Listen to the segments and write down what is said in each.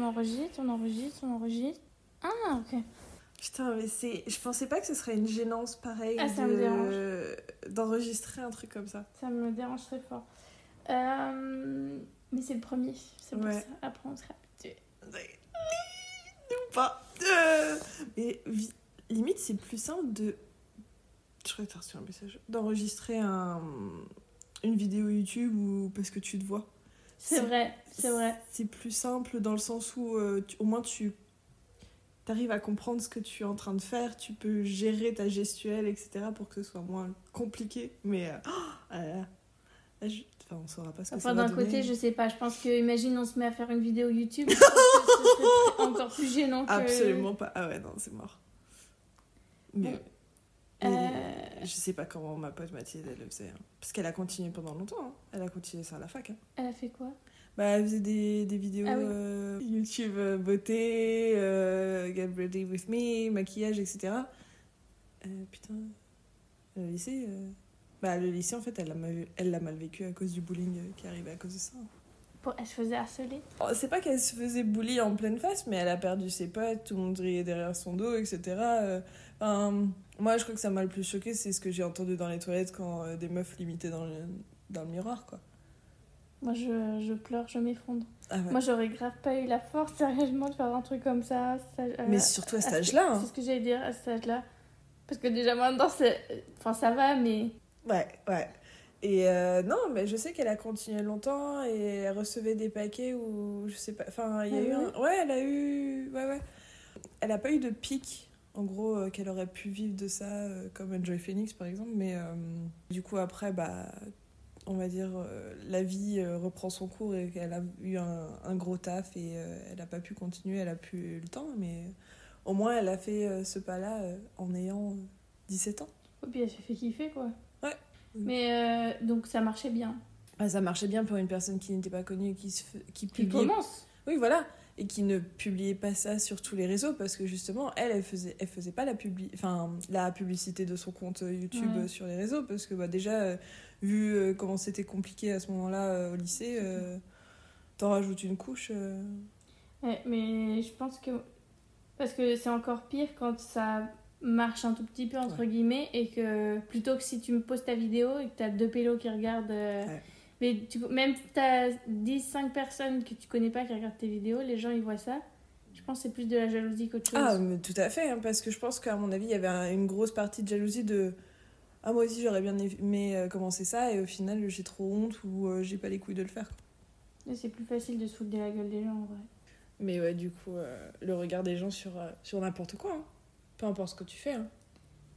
on enregistre, on enregistre, on enregistre. Ah, ok. Putain, mais c'est. Je pensais pas que ce serait une gênance pareille Ah, ça me de... d'enregistrer un truc comme ça. Ça me dérange très fort. Euh, Mais c'est le premier, c'est pour Ouais. ça. Après, on sera habitué. Ou pas. Euh, Mais limite, c'est plus simple de. Je crois que t'as reçu un message. D'enregistrer un... une vidéo YouTube ou parce que tu te vois. C'est vrai, c'est vrai. C'est plus simple dans le sens où euh, tu- au moins tu arrives à comprendre ce que tu es en train de faire, tu peux gérer ta gestuelle, etc. pour que ce soit moins compliqué. Mais euh, oh, ah là je- enfin, on saura pas ce que Enfin, d'un côté, je sais pas. Je pense que, imagine, on se met à faire une vidéo YouTube. ce serait encore plus gênant que. Absolument pas. Ah ouais, non, c'est mort. Mais. Bon. mais Euh, Je sais pas comment ma pote Mathilde elle le faisait. hein. Parce qu'elle a continué pendant longtemps. hein. Elle a continué ça à la fac. hein. Elle a fait quoi? Bah, elle faisait des, des vidéos Ah oui. euh, YouTube euh, beauté, euh, get ready with me, maquillage, etc. Euh, putain, le lycée. euh, Bah, le lycée, en fait, elle l'a mal, elle l'a mal vécu à cause du bullying euh, qui arrivait à cause de ça. Pour... Elle se faisait harceler? Oh, C'est pas qu'elle se faisait bully en pleine face, mais elle a perdu ses potes, tout le monde riait derrière son dos, etc. Euh, enfin, moi, je crois que ça m'a le plus choqué, c'est ce que j'ai entendu dans les toilettes quand euh, des meufs l'imitaient dans le, dans le miroir, quoi. Moi, je, je pleure, je m'effondre. Ah ouais. Moi, j'aurais grave pas eu la force, sérieusement, de faire un truc comme ça. ça euh, mais surtout à cet ce- âge-là. hein. C'est ce que j'allais dire, à cet âge-là. Parce que déjà, maintenant, c'est... Enfin, ça va, mais... Ouais, ouais. Et euh, non, mais je sais qu'elle a continué longtemps et elle recevait des paquets où je sais pas. Enfin, il y a Ah eu. un- Ouais, elle a eu. Ouais, ouais. Elle a pas eu de pic, en gros, euh, qu'elle aurait pu vivre de ça, euh, comme Enjoy Phoenix par exemple. Mais euh, du coup, après, bah. On va dire, la vie reprend son cours et qu'elle a eu un, un gros taf et elle n'a pas pu continuer, elle a plus eu le temps, mais au moins elle a fait ce pas-là en ayant 17 ans. Et puis, elle se fait kiffer, quoi. Ouais. Mais, euh, donc, ça marchait bien. Ah, ça marchait bien pour une personne qui n'était pas connue et qui, se f- qui Qui publiait. commence. Oui, voilà. Et qui ne publiait pas ça sur tous les réseaux parce que justement, elle, elle faisait, elle faisait pas la, publi... enfin, la publicité de son compte YouTube Ouais. euh, sur les réseaux parce que bah, déjà, euh, vu euh, comment c'était compliqué à ce moment-là euh, au lycée, euh, t'en rajoutes une couche. euh. Ouais, mais je pense que... Parce que c'est encore pire quand ça marche un tout petit peu, entre guillemets, et que plutôt que si tu me poses ta vidéo et que t'as deux pélos qui regardent... euh. Mais tu, même si t'as 10, 5 personnes que tu connais pas qui regardent tes vidéos, les gens ils voient ça. Je pense que c'est plus de la jalousie qu'autre chose. Ah, mais tout à fait, hein, parce que je pense qu'à mon avis, il y avait un- une grosse partie de jalousie de. Ah, moi aussi, j'aurais bien aimé euh, commencer ça, et au final, j'ai trop honte ou euh, j'ai pas les couilles de le faire. C'est plus facile de se foutre de la gueule des gens en vrai. Mais ouais, du coup, euh, le regard des gens sur, euh, sur n'importe quoi, hein. peu importe ce que tu fais. hein.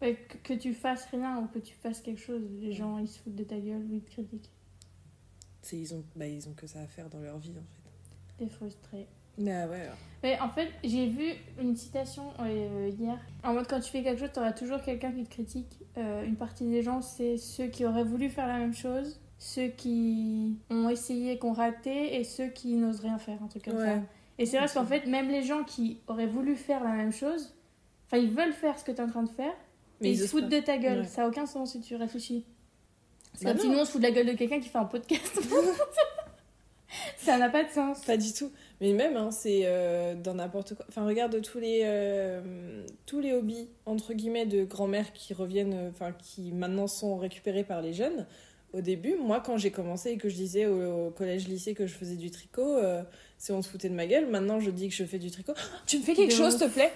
Ouais, que, que tu fasses rien ou que tu fasses quelque chose, les gens ils se foutent de ta gueule ou ils te critiquent. C'est, ils, ont, bah, ils ont que ça à faire dans leur vie, en fait. T'es frustré. Mais ah ouais, alors. Mais en fait, j'ai vu une citation euh, hier. En mode, quand tu fais quelque chose, t'auras toujours quelqu'un qui te critique. Euh, une partie des gens, c'est ceux qui auraient voulu faire la même chose, ceux qui ont essayé, qui ont raté, et ceux qui n'osent rien faire, un truc comme Ouais. ça. Et c'est vrai qu'en fait, même les gens qui auraient voulu faire la même chose, enfin, ils veulent faire ce que t'es en train de faire, mais ils, se foutent pas. de ta gueule. Ouais. Ça a aucun sens si tu réfléchis. C'est Bah comme si nous, on se fout de la gueule de quelqu'un qui fait un podcast. ça n'a pas de sens. Pas du tout. Mais même, hein, c'est euh, dans n'importe quoi. Enfin, regarde tous les, euh, tous les hobbies, entre guillemets, de grand-mère qui reviennent, euh, enfin, qui maintenant sont récupérés par les jeunes. Au début, moi, quand j'ai commencé et que je disais au, au collège-lycée que je faisais du tricot, euh, c'est on se foutait de ma gueule. Maintenant, je dis que je fais du tricot. Tu me fais quelque De chose, s'il te plaît?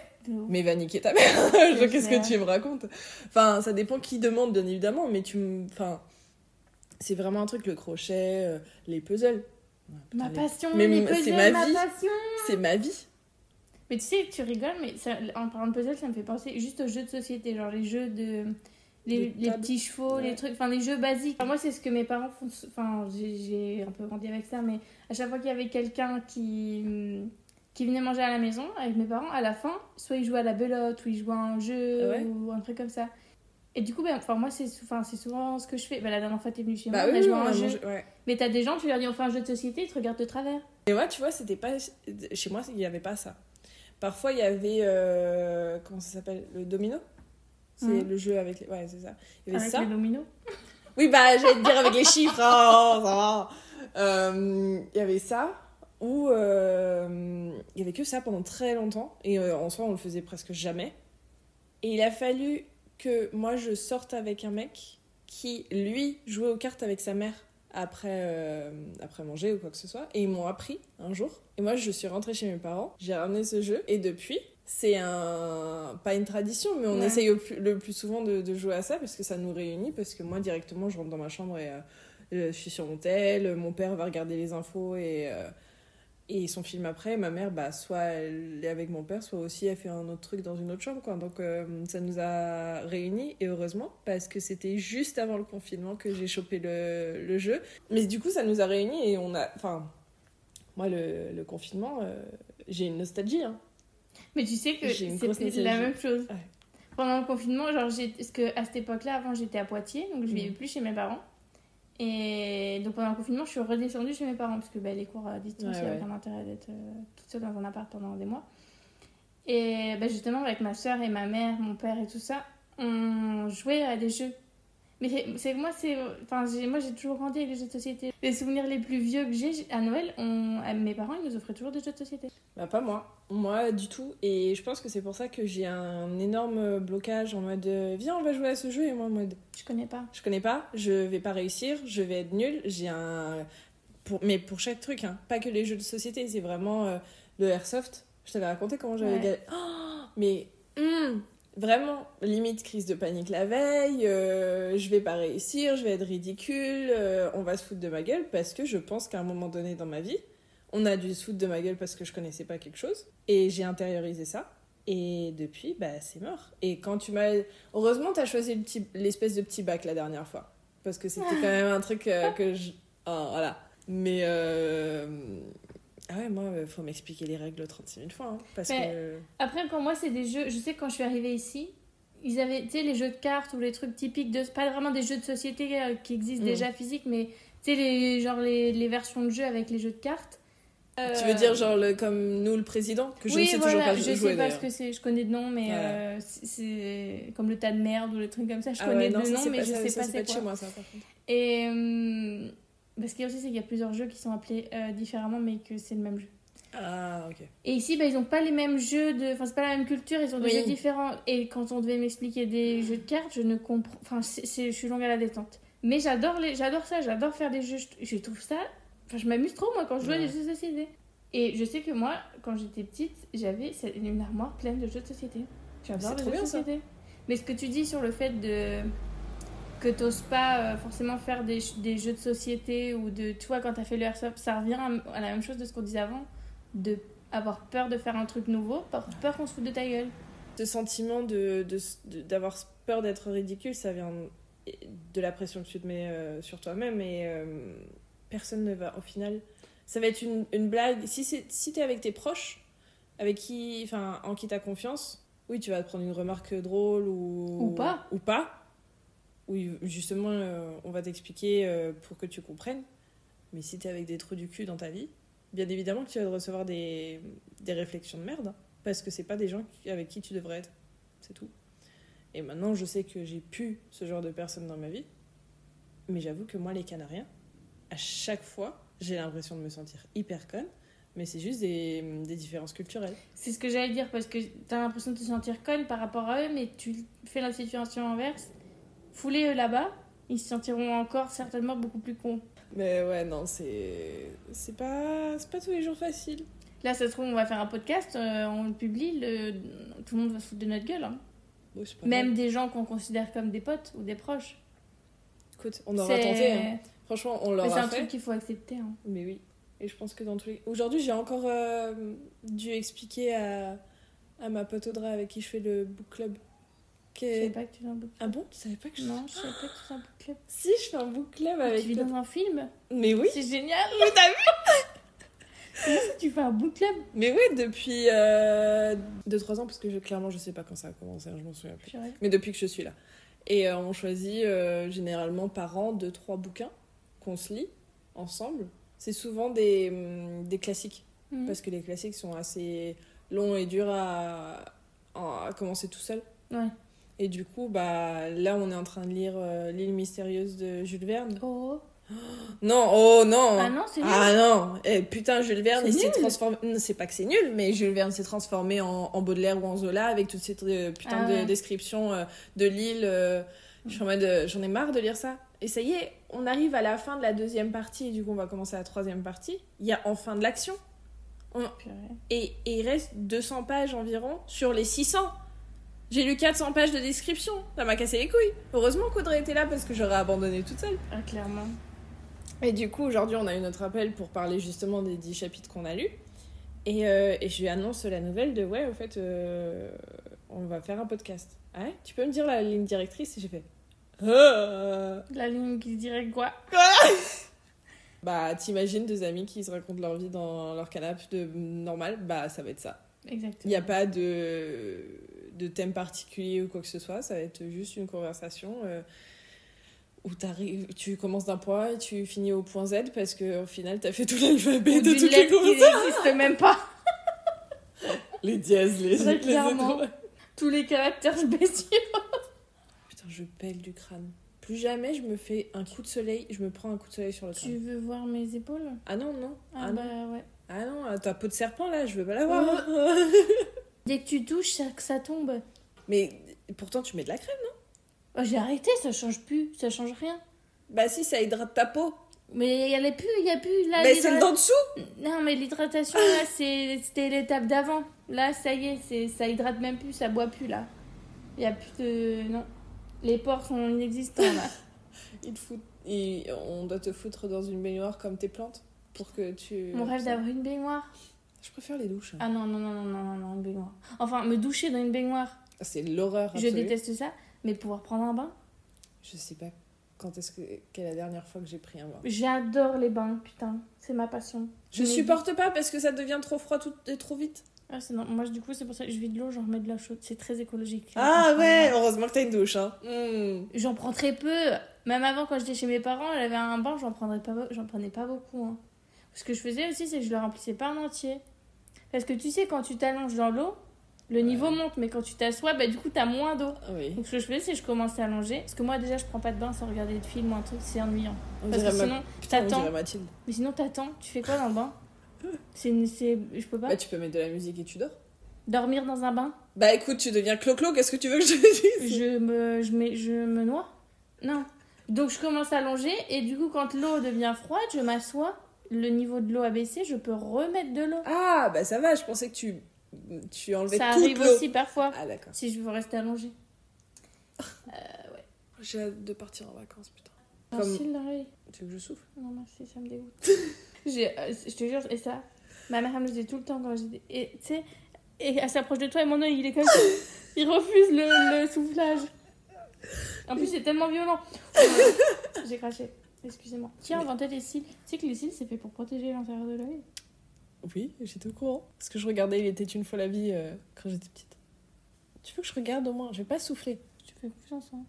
Mais va niquer ta mère Qu'est-ce que tu me racontes? Enfin, ça dépend qui demande, bien évidemment, mais tu me... Enfin, c'est vraiment un truc, le crochet, euh, les puzzles. Ma Putain, les- passion, Mais les puzzles, ma ma vie. passion. C'est ma vie. Mais tu sais, tu rigoles, mais ça, en parlant de puzzle, ça me fait penser juste aux jeux de société, genre les jeux de. Les, les petits chevaux, les trucs, enfin les jeux basiques. Enfin, moi, c'est ce que mes parents font. Enfin, j'ai- un peu grandi avec ça, mais à chaque fois qu'il y avait quelqu'un qui, qui venait manger à la maison avec mes parents, à la fin, soit ils jouaient à la belote, ou ils jouaient à un jeu, Ah ouais ou un truc comme ça. Et du coup, ben, enfin, moi, c'est enfin, souvent ce que je fais. Ben, la dernière fois, t'es venue chez Bah moi, on a joué on à a un jeu. mangé- ouais. Mais t'as des gens, tu leur dis on fait un jeu de société, ils te regardent de travers. Et moi, tu vois, c'était pas. Chez moi, il n'y avait pas ça. Parfois, il y avait. euh, Comment ça s'appelle? Le domino? C'est Mhm. le jeu avec les. Ouais, c'est ça. Il y avait Avec ça. les dominos? Oui, bah, j'allais te dire avec les chiffres. hein, ça va. Euh, Il y avait ça. où euh, il y avait que ça pendant très longtemps. Et euh, en soi, on le faisait presque jamais. Et il a fallu que moi je sorte avec un mec qui, lui, jouait aux cartes avec sa mère après, euh, après manger ou quoi que ce soit. Et ils m'ont appris un jour. Et moi, je suis rentrée chez mes parents, j'ai ramené ce jeu. Et depuis, c'est un pas une tradition mais on Ouais. essaye au plus- le plus souvent de, de jouer à ça parce que ça nous réunit parce que moi directement je rentre dans ma chambre et euh, euh, je suis sur mon tel mon père va regarder les infos et euh, et son film après ma mère bah soit elle est avec mon père soit aussi elle fait un autre truc dans une autre chambre quoi donc euh, ça nous a réunis et heureusement parce que c'était juste avant le confinement que j'ai chopé le, le jeu mais du coup ça nous a réunis et on a enfin moi le, le confinement euh, j'ai une nostalgie hein. Mais tu sais que c'était la même chose. Ouais. Pendant le confinement, genre, parce que à cette époque-là, avant, j'étais à Poitiers, donc je Mhm. vivais plus chez mes parents. Et donc pendant le confinement, je suis redescendue chez mes parents parce que bah, les cours à distance, Ouais, il n'y ouais. aucun intérêt d'être euh, toute seule dans un appart pendant des mois. Et bah, justement, avec ma soeur et ma mère, mon père et tout ça, on jouait à des jeux. Mais c'est- moi, c'est, enfin, j'ai- moi, j'ai toujours grandi avec les jeux de société. Les souvenirs les plus vieux que j'ai, à Noël, on, à mes parents, ils nous offraient toujours des jeux de société. Bah pas moi, moi du tout. Et je pense que c'est pour ça que j'ai un énorme blocage en mode euh, viens on va jouer à ce jeu et moi en mode Je connais pas. je connais pas, je vais pas réussir, je vais être nulle. J'ai un pour mais pour chaque truc hein, pas que les jeux de société, c'est vraiment euh, le airsoft. Je t'avais raconté comment j'avais Ouais. galéré. Oh, mais hum, vraiment limite crise de panique la veille, euh, je vais pas réussir, je vais être ridicule, euh, on va se foutre de ma gueule parce que je pense qu'à un moment donné dans ma vie, on a dû se foutre de ma gueule parce que je connaissais pas quelque chose et j'ai intériorisé ça. Et depuis, bah, c'est mort. Et quand tu m'as. Heureusement, t'as choisi l'espèce de petit bac la dernière fois. Parce que c'était quand même un truc euh, que je. Ah, voilà. Mais. Euh, Ah ouais, moi, il faut m'expliquer les règles 36 000 fois. hein, parce Mais- que. Après, pour moi, c'est des jeux. Je sais que quand je suis arrivée ici, ils avaient, tu sais, les jeux de cartes ou les trucs typiques de. Pas vraiment des jeux de société euh, qui existent Mm. déjà physiques, mais tu sais, les, genre les, les versions de jeux avec les jeux de cartes. Tu veux dire, genre, le- comme nous, le président Que je oui, ne sais voilà, toujours pas je jouer sais pas ce que c'est, je connais de nom, mais euh, c'est- comme le tas de merde ou les trucs comme ça, je Ah connais ouais, non, de nom, mais pas- je ça, sais ça, pas c'est c'est de chez quoi. moi, ça, par contre. Et hum, parce qu'il y a aussi, c'est qu'il y a plusieurs jeux qui sont appelés euh, différemment, mais que c'est le même jeu. Ah, ok. Et ici, bah, ils n'ont pas les mêmes jeux, de... enfin, c'est pas la même culture, ils ont des Oui. jeux différents. Et quand on devait m'expliquer des jeux de cartes, je ne comprends. Enfin, c'est- c'est- je suis longue à la détente. Mais j'adore les... j'adore ça, j'adore faire des jeux. Je- Je trouve ça. Enfin, je m'amuse trop, moi, quand je joue à des jeux de société. Et je sais que moi, quand j'étais petite, j'avais une armoire pleine de jeux de société. J'adore C'est les trop jeux de ça. société. Mais ce que tu dis sur le fait de. Que t'oses pas euh, forcément faire des, des jeux de société ou de. Tu vois, quand t'as fait le airsoft, ça revient à, la même chose de ce qu'on disait avant. De avoir peur de faire un truc nouveau, peur qu'on se foute de ta gueule. Ce sentiment de, de- d'avoir peur d'être ridicule, ça vient de la pression que tu te mets euh, sur toi-même et euh, personne ne va, au final, ça va être une, une blague. Si, c'est, si t'es avec tes proches, avec qui, enfin, en qui t'as confiance, oui, tu vas te prendre une remarque drôle ou... Ou pas. Ou pas. Oui, justement, euh, on va t'expliquer euh, pour que tu comprennes. Mais si t'es avec des trous du cul dans ta vie, bien évidemment que tu vas recevoir des, des réflexions de merde. Parce que c'est pas des gens avec qui tu devrais être. C'est tout. Et maintenant, je sais que j'ai pu ce genre de personnes dans ma vie. Mais j'avoue que moi, les Canariens, à chaque fois, j'ai l'impression de me sentir hyper conne. Mais c'est juste des, des différences culturelles. C'est ce que j'allais dire parce que t'as l'impression de te sentir conne par rapport à eux, mais tu fais la situation inverse. Foulez eux là-bas, ils se sentiront encore certainement beaucoup plus cons. Mais ouais, non, c'est. C'est pas, c'est pas tous les jours facile. Là, ça se trouve, on va faire un podcast, euh, on le publie, le... tout le monde va se foutre de notre gueule. hein. C'est pas Même des gens qu'on considère comme des potes ou des proches. Écoute, on aura C'est- tenté. hein. Franchement, on Mais c'est l'aura un fait. truc qu'il faut accepter. hein. Mais oui. Et je pense que dans tous les. Aujourd'hui, j'ai encore euh, dû expliquer à, à ma pote Audrey avec qui je fais le book club. Je savais pas que tu fais un book Ah bon Tu savais pas que je. Non, je savais pas que tu fais un book club. Si, je fais un book club avec. tu vis dans un film Mais oui C'est génial Mais t'as vu Comment ça, tu fais un book club Mais oui, depuis 2-3 ans, parce que je, clairement, je sais pas quand ça a commencé, hein, je m'en souviens plus. Purée. Mais depuis que je suis là. Et euh, on choisit euh, généralement par an 2-3 bouquins qu'on se lit ensemble. C'est souvent des, hum, des classiques. Mhm. parce que les classiques sont assez longs et durs à, à commencer tout seul. Ouais. Et du coup, bah, là, on est en train de lire euh, L'île mystérieuse de Jules Verne. Oh, Non, oh non. Ah non, c'est nul. Ah non, eh, putain, Jules Verne, il s'est transformé. Non, C'est pas que c'est nul, mais Jules Verne s'est transformé en, en Baudelaire ou en Zola avec toutes ces euh, putains Ah de descriptions euh, de l'île. euh, j'en ai marre de lire ça. Et ça y est, on arrive à la fin de la deuxième partie, et du coup, on va commencer la troisième partie. Il y a enfin de l'action. Et, et il reste 200 pages environ sur les 600. J'ai lu 400 pages de description. Ça m'a cassé les couilles. Heureusement qu'Audrey était là parce que j'aurais abandonné toute seule. Ah, clairement. Et du coup, aujourd'hui, on a eu notre appel pour parler justement des 10 chapitres qu'on a lus. Et, euh, et je lui annonce la nouvelle de ouais, au fait, euh, on va faire un podcast. Ah ouais? Tu peux me dire la ligne directrice? Et j'ai fait. Ah La ligne qui dirait quoi? Bah, t'imagines deux amis qui se racontent leur vie dans leur canapé de normal? Bah, ça va être ça. Il Exactement. n'y a pas de, de thème particulier ou quoi que ce soit, ça va être juste une conversation euh, où tu commences d'un point et tu finis au point Z parce qu'au final, t'as fait tout l'alphabet de toutes les lettre qui conversations. n'existe même pas. Les dièses, les, Très les étoiles. Tous les caractères spéciaux. Putain, je pèle du crâne. Plus jamais je me fais un coup de soleil, je me prends un coup de soleil sur le crâne. Tu veux voir mes épaules? Ah non, non. Ah, Ah, bah non. ouais. Ah non, ta peau de serpent là, je veux pas la voir. Dès que tu touches, ça, ça tombe. Mais pourtant, tu mets de la crème. Oh, J'ai arrêté, ça change plus, ça change rien. Bah si, ça hydrate ta peau. Mais il y a plus, il y a plus là. Mais c'est dent dessous. Non, mais l'hydratation là, c'était l'étape d'avant. Là, ça y est, c'est ça hydrate même plus, ça boit plus là. Il y a plus de non. Les pores sont inexistants là. Il fout- il- On doit te foutre dans une baignoire comme tes plantes pour que tu. Mon rêve d'avoir une baignoire. Je préfère les douches. Ah non non non non non non, non une baignoire. Enfin, me doucher dans une baignoire, C'est l'horreur. je absolue. déteste ça. Mais pouvoir prendre un bain, Je sais pas quand est-ce que quelle est la dernière fois que j'ai pris un bain. j'adore les bains, putain, c'est ma passion. Je Mais- supporte pas parce que ça devient trop froid tout et trop vite. Ah, c'est non. Moi, du coup, c'est pour ça que je vis de l'eau, j'en remets de la chaude. C'est très écologique. Ah ouais, heureusement que t'as une douche hein. Hmm. J'en prends très peu. Même avant, quand j'étais chez mes parents, avait un bain, j'en prendrais pas, j'en prenais pas beaucoup. hein. Ce que je faisais aussi, c'est que je le remplissais pas en entier. Parce que tu sais, quand tu t'allonges dans l'eau, le niveau monte, mais quand tu t'assois, bah, du coup, t'as moins d'eau. Ah oui. Donc, ce que je faisais, c'est que je commençais à allonger. Parce que moi, déjà, je prends pas de bain sans regarder de film ou un truc, c'est ennuyant. On Parce que ma... sinon, on t'attends. Mais sinon, t'attends. Tu fais quoi dans le bain? C'est, une- c'est, Je peux pas. Bah tu peux mettre de la musique et tu dors. Dormir dans un bain? Bah écoute, tu deviens clo-clo, qu'est-ce que tu veux que je te dise? Je me, je, mets, je me noie? Non. Donc je commence à longer et du coup quand l'eau devient froide, je m'assois, le niveau de l'eau a baissé, je peux remettre de l'eau. Ah bah ça va, je pensais que tu tu enlevais Ça toute arrive l'eau. aussi parfois Ah d'accord. si je veux rester allongée. J'ai hâte de partir en vacances, putain. Un Comme-. Tu veux que je souffle? Non merci, ça me dégoûte. J'ai, euh, je te jure, et ça, ma mère elle me le disait tout le temps quand j'étais... Et tu sais, et elle s'approche de toi et mon œil il est comme ça. Il refuse le, le soufflage. En plus c'est tellement violent. J'ai craché. Excusez-moi. Qui a inventé les cils Tu sais que les cils c'est fait pour protéger l'intérieur de l'œil Oui, j'étais au courant. Parce que je regardais Il était une fois la vie euh, quand j'étais petite. Tu veux que je regarde au moins? Je vais pas souffler. Je te fais confiance. Hein.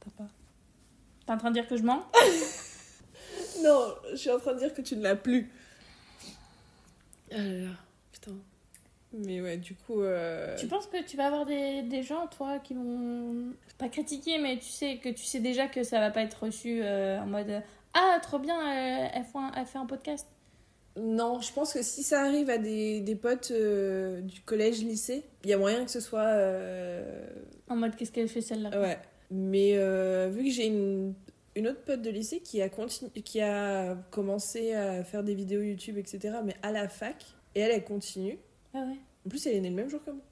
T'as pas. T'es en train de dire que je mens? Non, je suis en train de dire que tu ne l'as plus. Ah là là, putain. Mais ouais, du coup. euh, Tu penses que tu vas avoir des, des gens, toi, qui vont pas critiquer, mais tu sais que tu sais déjà que ça va pas être reçu euh, en mode Ah, trop bien, elle, elle fait un, elle fait un podcast. Non, je pense que si ça arrive à des, des potes euh, du collège-lycée, il y a moyen que ce soit. euh, En mode Qu'est-ce qu'elle fait celle-là? Ouais. Mais euh, vu que j'ai une, une autre pote de lycée qui a, continu... qui a commencé à faire des vidéos YouTube, etc., mais à la fac, et elle, elle continue. Ah ouais, En plus, elle est née le même jour que moi.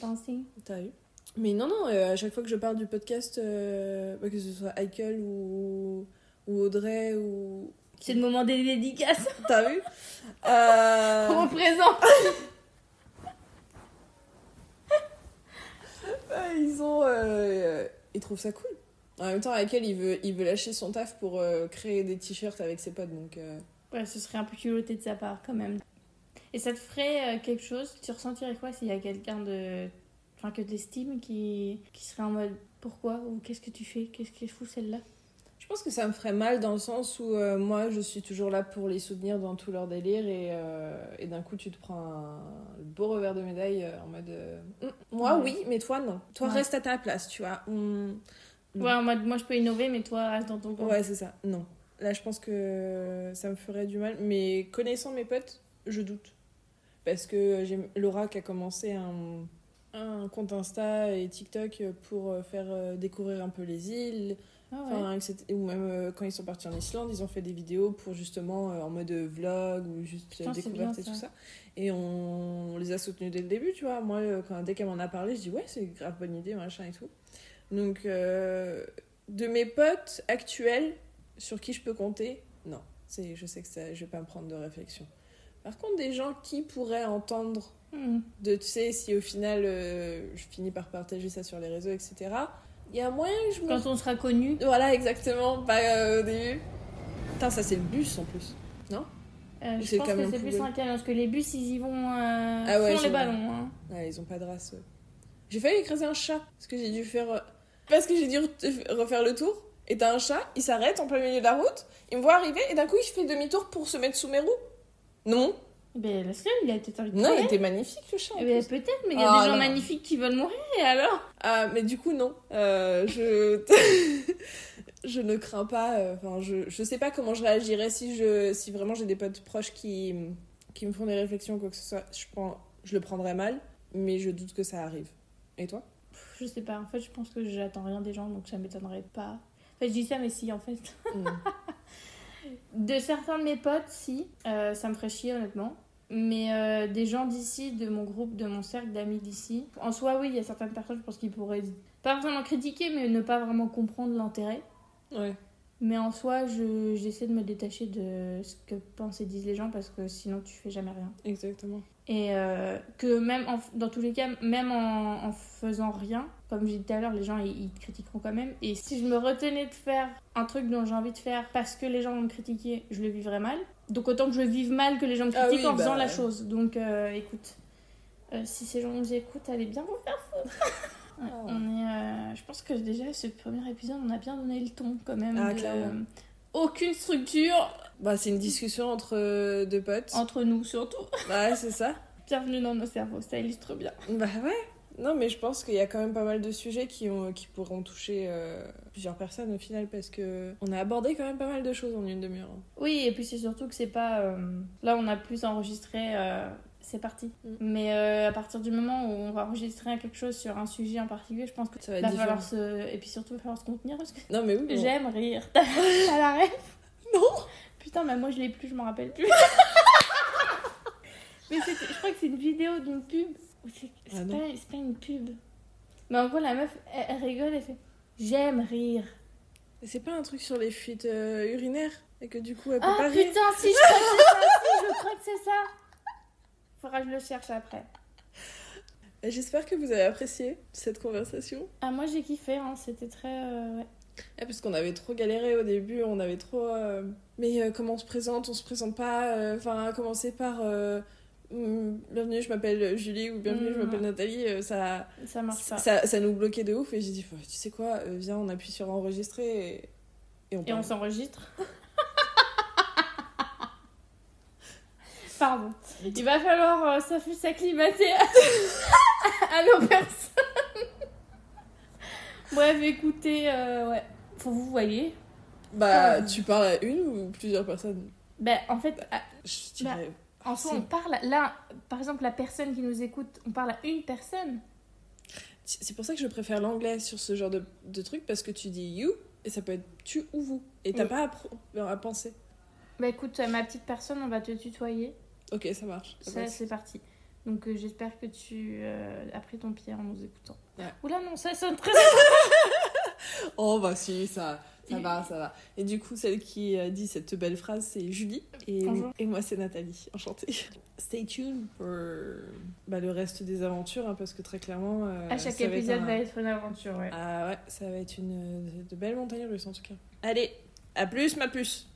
pas un signe. T'as vu Mais non, non, euh, à chaque fois que je parle du podcast, euh, bah, que ce soit Michael ou, ou Audrey ou. C'est le moment des dédicaces. T'as vu? Euh... On représente. Ouais, ils ont. euh, ils trouvent ça cool. En même temps, Michael, il veut, il veut lâcher son taf pour créer des t-shirts avec ses potes, donc. Ouais, ce serait un peu culotté de sa part quand même. Et ça te ferait euh, quelque chose? Tu ressentirais quoi s'il y a quelqu'un de. Enfin, que t'estimes qui... qui serait en mode Pourquoi? Ou qu'est-ce que tu fais? Qu'est-ce qui est fou celle-là? Je pense que ça me ferait mal dans le sens où euh, moi, je suis toujours là pour les soutenir dans tout leur délire et, euh, et d'un coup, tu te prends un beau revers de médaille euh, en mode. Hum, moi, Ouais. oui, mais toi, non. Toi, Ouais. reste à ta place, tu vois. On-. Ouais, en mode, moi je peux innover, mais toi reste dans ton coin. Ouais, c'est ça. Non. Là, je pense que ça me ferait du mal. Mais connaissant mes potes, je doute. Parce que j'ai Laura qui a commencé un, un compte Insta et TikTok pour euh, faire euh, découvrir un peu les îles. Ah ouais. Ou même euh, quand ils sont partis en Islande, ils ont fait des vidéos pour justement en mode vlog ou juste Putain, découverte et tout ça. Et on, on les a soutenus dès le début, tu vois. Moi, quand, dès qu'elle m'en a parlé, je dis ouais, c'est grave bonne idée, machin et tout. Donc, euh, de mes potes actuels, sur qui je peux compter, non. Je sais que ça, je vais pas me prendre de réflexion. Par contre, des gens qui pourraient entendre Hmm. de, tu sais, si au final euh, je finis par partager ça sur les réseaux, etc., il y a moyen que je Quand on sera connu, voilà, exactement, pas euh, au début. Putain, ça c'est le bus en plus. euh, je pense que c'est plus un camion, parce que les bus ils y vont euh, Ah ouais, les ballons. Hein. Ouais, ils ont pas de race. J'ai failli écraser un chat parce que j'ai dû faire. euh, Parce que j'ai dû re- refaire le tour. Et t'as un chat, il s'arrête en plein milieu de la route, il me voit arriver et d'un coup il fait demi-tour pour se mettre sous mes roues. Non, Eh Ben laisse-le, il a peut-être envie de non, il était magnifique le chat. en Eh ben, plus. peut-être, mais il y a Ah, des gens non. magnifiques qui veulent mourir, et alors? Ah, mais du coup, non. Euh, je. je ne crains pas. euh, Enfin, je, je sais pas comment je réagirais si, je, si vraiment j'ai des potes proches qui, qui me font des réflexions ou quoi que ce soit. Je, prends, je le prendrais mal, mais je doute que ça arrive. Et toi? Pff, Je sais pas, en fait, je pense que j'attends rien des gens, donc ça m'étonnerait pas. Enfin, je dis ça, mais si, en fait. Mm. De certains de mes potes, si, euh, ça me ferait chier, honnêtement. Mais euh, des gens d'ici, de mon groupe, de mon cercle d'amis d'ici, en soi, oui, il y a certaines personnes, je pense qu'ils pourraient pas forcément critiquer, mais ne pas vraiment comprendre l'intérêt. Ouais. Mais en soi, je- j'essaie de me détacher de ce que pensent et disent les gens parce que sinon tu fais jamais rien. Exactement. Et euh, que même en- dans tous les cas, même en, en faisant rien, comme j'ai dit tout à l'heure, les gens ils, critiqueront quand même. Et si je me retenais de faire un truc dont j'ai envie de faire parce que les gens vont me critiquer, je le vivrais mal. Donc autant que je vive mal que les gens me Ah critiquent oui, en faisant bah, la chose. Donc euh, écoute, euh, si ces gens nous écoutent, allez bien vous faire foutre. Ouais, Oh. on est, euh, je pense que déjà ce premier épisode, on a bien donné le ton quand même. Ah, de- aucune structure Bah, c'est une discussion entre deux potes. entre nous surtout. Ouais, c'est ça. Bienvenue dans nos cerveaux, ça illustre bien. Bah ouais. Non, mais je pense qu'il y a quand même pas mal de sujets qui, ont, qui pourront toucher euh, plusieurs personnes au final parce que on a abordé quand même pas mal de choses en une demi-heure. hein. Oui, et puis c'est surtout que c'est pas. euh, Là, on a plus enregistré, euh, c'est parti. Mm. Mais à partir du moment où on va enregistrer quelque chose sur un sujet en particulier, je pense que Ça va falloir se. Et puis surtout, il va falloir se contenir parce que Non, mais oui. bon. j'aime rire. T'as la rêve Non. Putain, mais moi je l'ai plus, je m'en rappelle plus. mais je crois que c'est une vidéo d'une pub. C'est Ah pas, pas une pub. Mais en gros, la meuf, elle, elle rigole, elle fait J'aime rire. C'est pas un truc sur les fuites euh, urinaires et que du coup elle peut Ah pas rire. putain, si, je crois que c'est ça, si, je crois que c'est ça. Faudra que je le cherche après. J'espère que vous avez apprécié cette conversation. Ah, moi j'ai kiffé, hein, c'était très. euh, ouais. Ah, parce qu'on avait trop galéré au début, on avait trop. euh, Mais euh, comment on se présente On se présente pas. Enfin, à commencer par. Hum, Bienvenue, je m'appelle Julie ou bienvenue, je Mm. m'appelle Nathalie. euh, ça, Ça marche ça, ça nous bloquait de ouf et j'ai dit, tu sais quoi, euh, viens, on appuie sur enregistrer et, et on Et on s'enregistre. Pardon. Il va falloir euh, s'acclimater à... à nos personnes. Bref, écoutez, euh, ouais. Faut vous voyez. Bah, Ah. tu parles à une ou plusieurs personnes? Ben, en fait, à- Je dirais. En soi, on parle. Là, par exemple, la personne qui nous écoute, on parle à une personne. C'est pour ça que je préfère l'anglais sur ce genre de, de truc parce que tu dis you et ça peut être tu ou vous et t'as Oui. pas à, pro- à penser. Bah écoute, euh, ma petite personne, on va te tutoyer. Ok, ça marche. ça c'est parti. Donc euh, j'espère que tu euh, as pris ton pied en nous écoutant. Ouais. Oula non, ça sonne très... Oh bah si, ça, ça va, ça va. Et du coup, celle qui a dit cette belle phrase, c'est Julie. Et, Bonjour. et moi, c'est Nathalie. Enchantée. Stay tuned pour bah, le reste des aventures, hein, parce que très clairement... euh, à chaque ça va être épisode un- va être une aventure, ouais. Ah ouais, ça va être une de belles montagnes russes en tout cas. Allez, à plus ma puce